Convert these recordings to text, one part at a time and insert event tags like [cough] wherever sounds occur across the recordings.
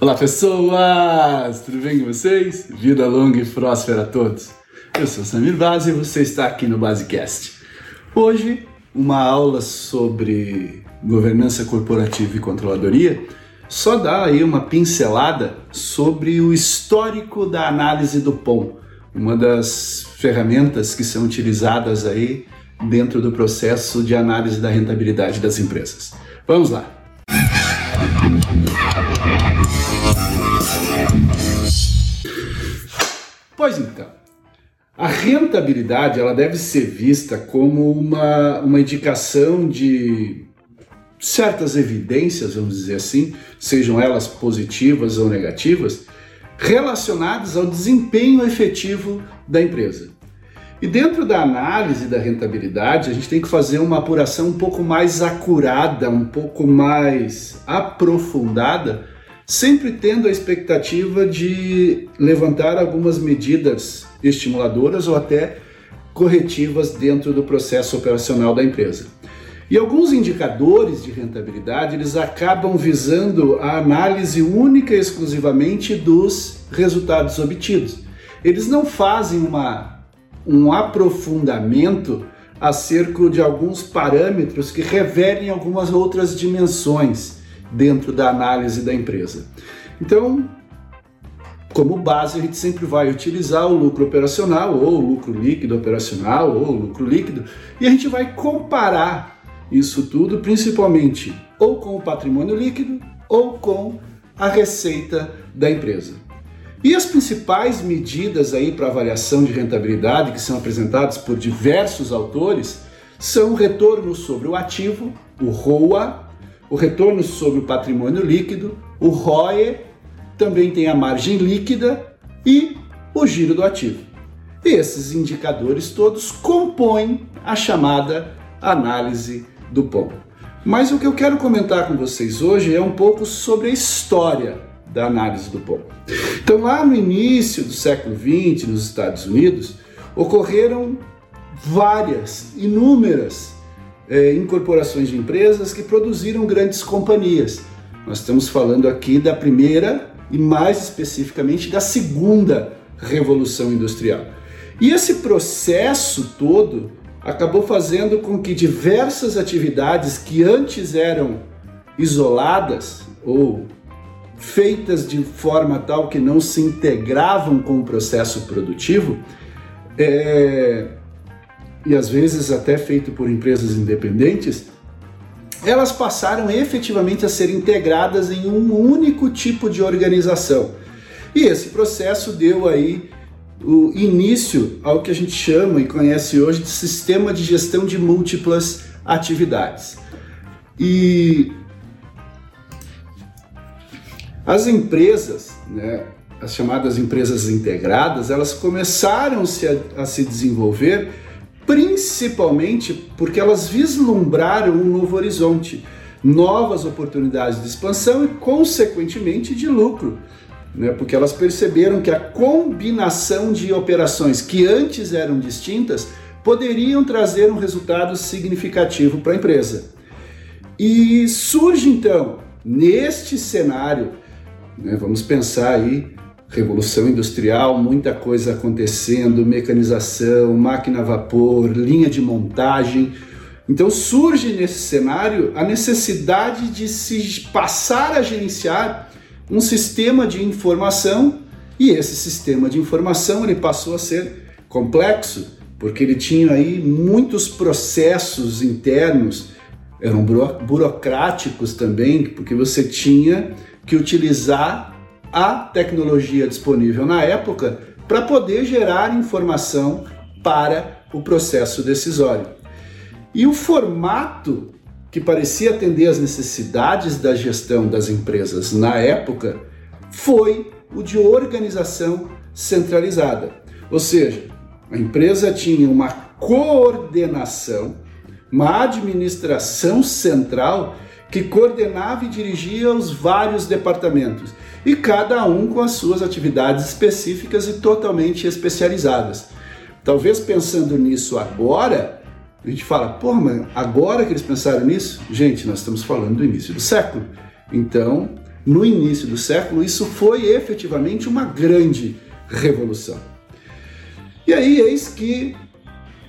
Olá pessoas, tudo bem com vocês? Vida longa e próspera a todos. Eu sou Samir Vaz e você está aqui no Basecast. Hoje, uma aula sobre governança corporativa e controladoria só dá aí uma pincelada sobre o histórico da análise do POM, uma das ferramentas que são utilizadas aí dentro do processo de análise da rentabilidade das empresas. Vamos lá. Pois então, a rentabilidade ela deve ser vista como uma, uma indicação de certas evidências, vamos dizer assim, sejam elas positivas ou negativas, relacionadas ao desempenho efetivo da empresa. E dentro da análise da rentabilidade, a gente tem que fazer uma apuração um pouco mais acurada, um pouco mais aprofundada, sempre tendo a expectativa de levantar algumas medidas estimuladoras ou até corretivas dentro do processo operacional da empresa. E alguns indicadores de rentabilidade, eles acabam visando a análise única e exclusivamente dos resultados obtidos. Eles não fazem uma um aprofundamento acerca de alguns parâmetros que revelem algumas outras dimensões dentro da análise da empresa. Então, como base, a gente sempre vai utilizar o lucro operacional, ou o lucro líquido operacional, ou o lucro líquido, e a gente vai comparar isso tudo, principalmente ou com o patrimônio líquido ou com a receita da empresa. E as principais medidas aí para avaliação de rentabilidade que são apresentadas por diversos autores são o retorno sobre o ativo, o ROA, o retorno sobre o patrimônio líquido, o ROE, também tem a margem líquida e o giro do ativo. E esses indicadores todos compõem a chamada análise do POM. Mas o que eu quero comentar com vocês hoje é um pouco sobre a história da análise do POM. Então, lá no início do século XX, nos Estados Unidos, ocorreram várias, inúmeras é, incorporações de empresas que produziram grandes companhias. Nós estamos falando aqui da primeira e mais especificamente da segunda revolução industrial. E esse processo todo acabou fazendo com que diversas atividades que antes eram isoladas ou feitas de forma tal que não se integravam com o processo produtivo, é, e às vezes até feito por empresas independentes, elas passaram efetivamente a ser integradas em um único tipo de organização. E esse processo deu aí o início ao que a gente chama e conhece hoje de sistema de gestão de múltiplas atividades. E as empresas, né, as chamadas empresas integradas, elas começaram -se a, a se desenvolver principalmente porque elas vislumbraram um novo horizonte, novas oportunidades de expansão e, consequentemente, de lucro. Né? Porque elas perceberam que a combinação de operações que antes eram distintas poderiam trazer um resultado significativo para a empresa. E surge então, neste cenário, né? Vamos pensar aí, revolução industrial, muita coisa acontecendo, mecanização, máquina a vapor, linha de montagem. Então surge nesse cenário a necessidade de se passar a gerenciar um sistema de informação e esse sistema de informação ele passou a ser complexo porque ele tinha aí muitos processos internos eram burocráticos também porque você tinha que utilizar a tecnologia disponível na época para poder gerar informação para o processo decisório. E o formato que parecia atender às necessidades da gestão das empresas na época foi o de organização centralizada. Ou seja, a empresa tinha uma coordenação, uma administração central que coordenava e dirigia os vários departamentos, e cada um com as suas atividades específicas e totalmente especializadas. Talvez pensando nisso agora, a gente fala, pô, mas agora que eles pensaram nisso? Gente, nós estamos falando do início do século. Então, no início do século, isso foi efetivamente uma grande revolução. E aí, eis que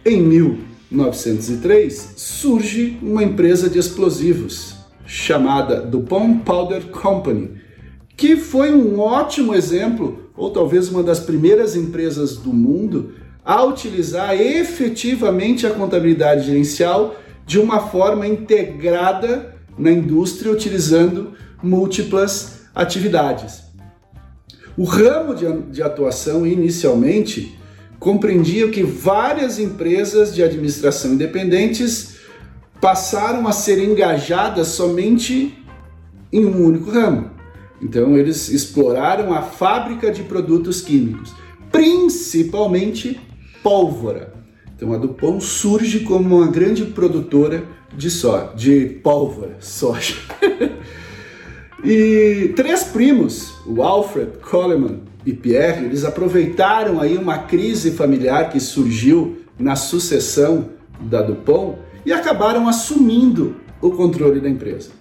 em 1903 surge uma empresa de explosivos chamada DuPont Powder Company, que foi um ótimo exemplo, ou talvez uma das primeiras empresas do mundo a utilizar efetivamente a contabilidade gerencial de uma forma integrada na indústria, utilizando múltiplas atividades. O ramo de, atuação inicialmente compreendia que várias empresas de administração independentes passaram a ser engajadas somente em um único ramo. Então, eles exploraram a fábrica de produtos químicos, principalmente pólvora. Então, a Dupont surge como uma grande produtora de, so de pólvora, soja. [laughs] E três primos, o Alfred, Coleman e Pierre, eles aproveitaram aí uma crise familiar que surgiu na sucessão da Dupont e acabaram assumindo o controle da empresa.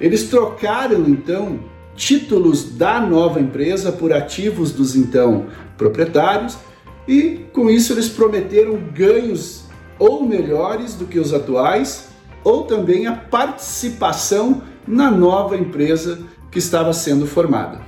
Eles trocaram então títulos da nova empresa por ativos dos então proprietários e com isso eles prometeram ganhos ou melhores do que os atuais ou também a participação na nova empresa que estava sendo formada.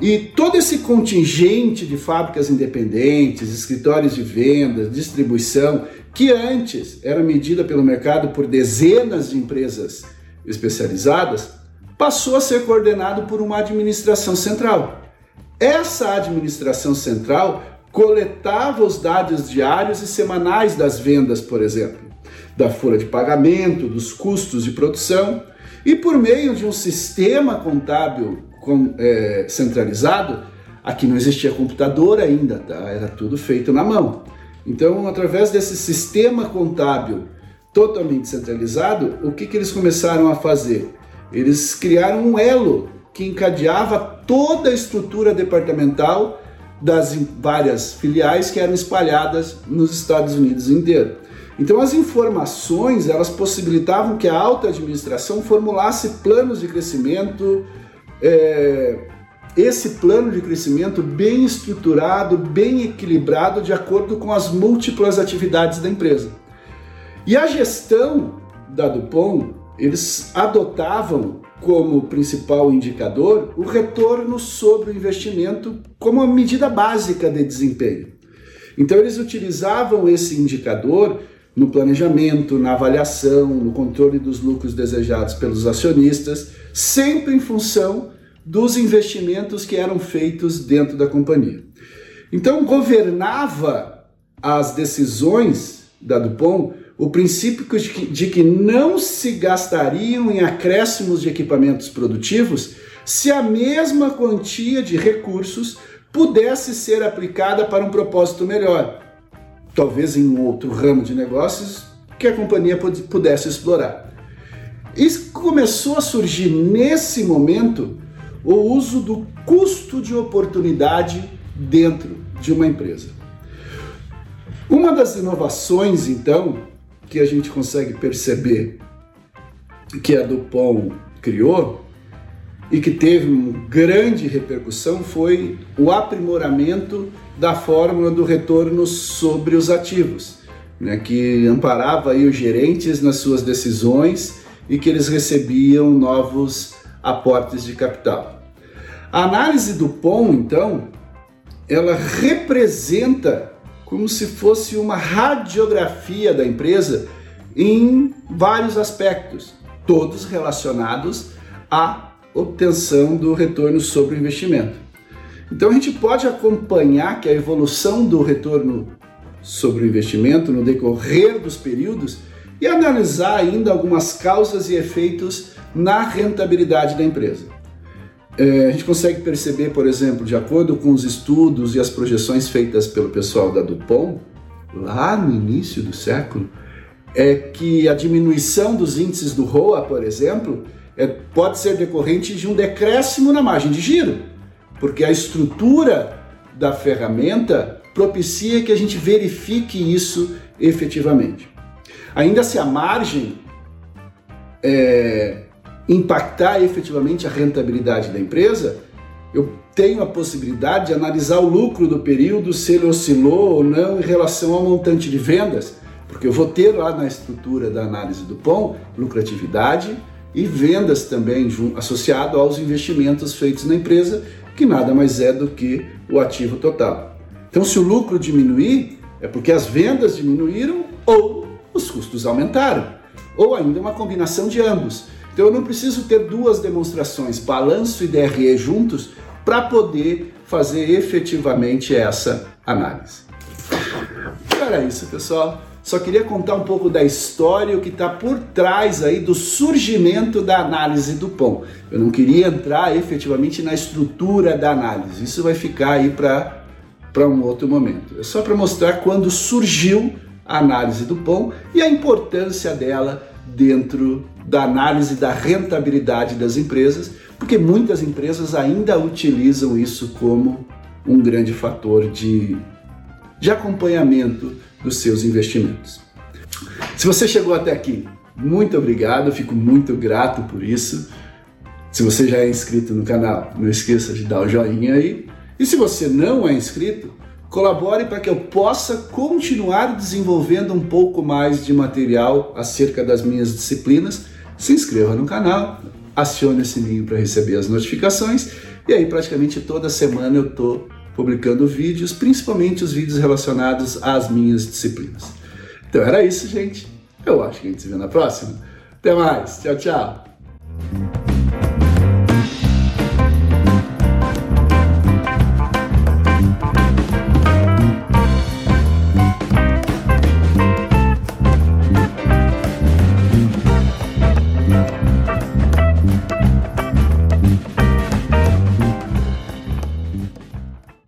E todo esse contingente de fábricas independentes, escritórios de vendas, distribuição, que antes era medida pelo mercado por dezenas de empresas especializadas, passou a ser coordenado por uma administração central. Essa administração central coletava os dados diários e semanais das vendas, por exemplo, da folha de pagamento, dos custos de produção e por meio de um sistema contábil com, é, centralizado, aqui não existia computador ainda, tá? era tudo feito na mão. Então, através desse sistema contábil totalmente centralizado, o que, que eles começaram a fazer? Eles criaram um elo que encadeava toda a estrutura departamental das várias filiais que eram espalhadas nos Estados Unidos inteiro. Então as informações elas possibilitavam que a alta administração formulasse planos de crescimento, é, esse plano de crescimento bem estruturado, bem equilibrado de acordo com as múltiplas atividades da empresa. E a gestão da Dupont, eles adotavam como principal indicador o retorno sobre o investimento como uma medida básica de desempenho. Então eles utilizavam esse indicador no planejamento, na avaliação, no controle dos lucros desejados pelos acionistas, sempre em função dos investimentos que eram feitos dentro da companhia. Então, governava as decisões da Dupont o princípio de que não se gastariam em acréscimos de equipamentos produtivos se a mesma quantia de recursos pudesse ser aplicada para um propósito melhor talvez em um outro ramo de negócios que a companhia pudesse explorar. E começou a surgir nesse momento o uso do custo de oportunidade dentro de uma empresa. Uma das inovações, então, que a gente consegue perceber que a Dupont criou e que teve uma grande repercussão foi o aprimoramento da fórmula do retorno sobre os ativos, né, que amparava aí os gerentes nas suas decisões e que eles recebiam novos aportes de capital. A análise do POM, então, ela representa como se fosse uma radiografia da empresa em vários aspectos, todos relacionados a obtenção do retorno sobre o investimento. Então a gente pode acompanhar que a evolução do retorno sobre o investimento no decorrer dos períodos e analisar ainda algumas causas e efeitos na rentabilidade da empresa. É, a gente consegue perceber, por exemplo, de acordo com os estudos e as projeções feitas pelo pessoal da Dupont, lá no início do século, é que a diminuição dos índices do ROA, por exemplo, é, pode ser decorrente de um decréscimo na margem de giro, porque a estrutura da ferramenta propicia que a gente verifique isso efetivamente. Ainda se a margem é, impactar efetivamente a rentabilidade da empresa, eu tenho a possibilidade de analisar o lucro do período, se ele oscilou ou não em relação ao montante de vendas, porque eu vou ter lá na estrutura da análise do POM lucratividade e vendas também associado aos investimentos feitos na empresa, que nada mais é do que o ativo total. Então, se o lucro diminuir, é porque as vendas diminuíram ou os custos aumentaram, ou ainda uma combinação de ambos. Então, eu não preciso ter duas demonstrações, balanço e DRE juntos, para poder fazer efetivamente essa análise. Então era isso, pessoal. Só queria contar um pouco da história, o que está por trás aí do surgimento da análise do pão. Eu não queria entrar efetivamente na estrutura da análise. Isso vai ficar aí para um outro momento. É só para mostrar quando surgiu a análise do pão e a importância dela dentro da análise da rentabilidade das empresas, porque muitas empresas ainda utilizam isso como um grande fator de, de acompanhamento dos seus investimentos. Se você chegou até aqui, muito obrigado, fico muito grato por isso. Se você já é inscrito no canal, não esqueça de dar o joinha aí. E se você não é inscrito, colabore para que eu possa continuar desenvolvendo um pouco mais de material acerca das minhas disciplinas. Se inscreva no canal, acione o sininho para receber as notificações e aí praticamente toda semana eu estou publicando vídeos, principalmente os vídeos relacionados às minhas disciplinas. Então era isso, gente. Eu acho que a gente se vê na próxima. Até mais. Tchau, tchau.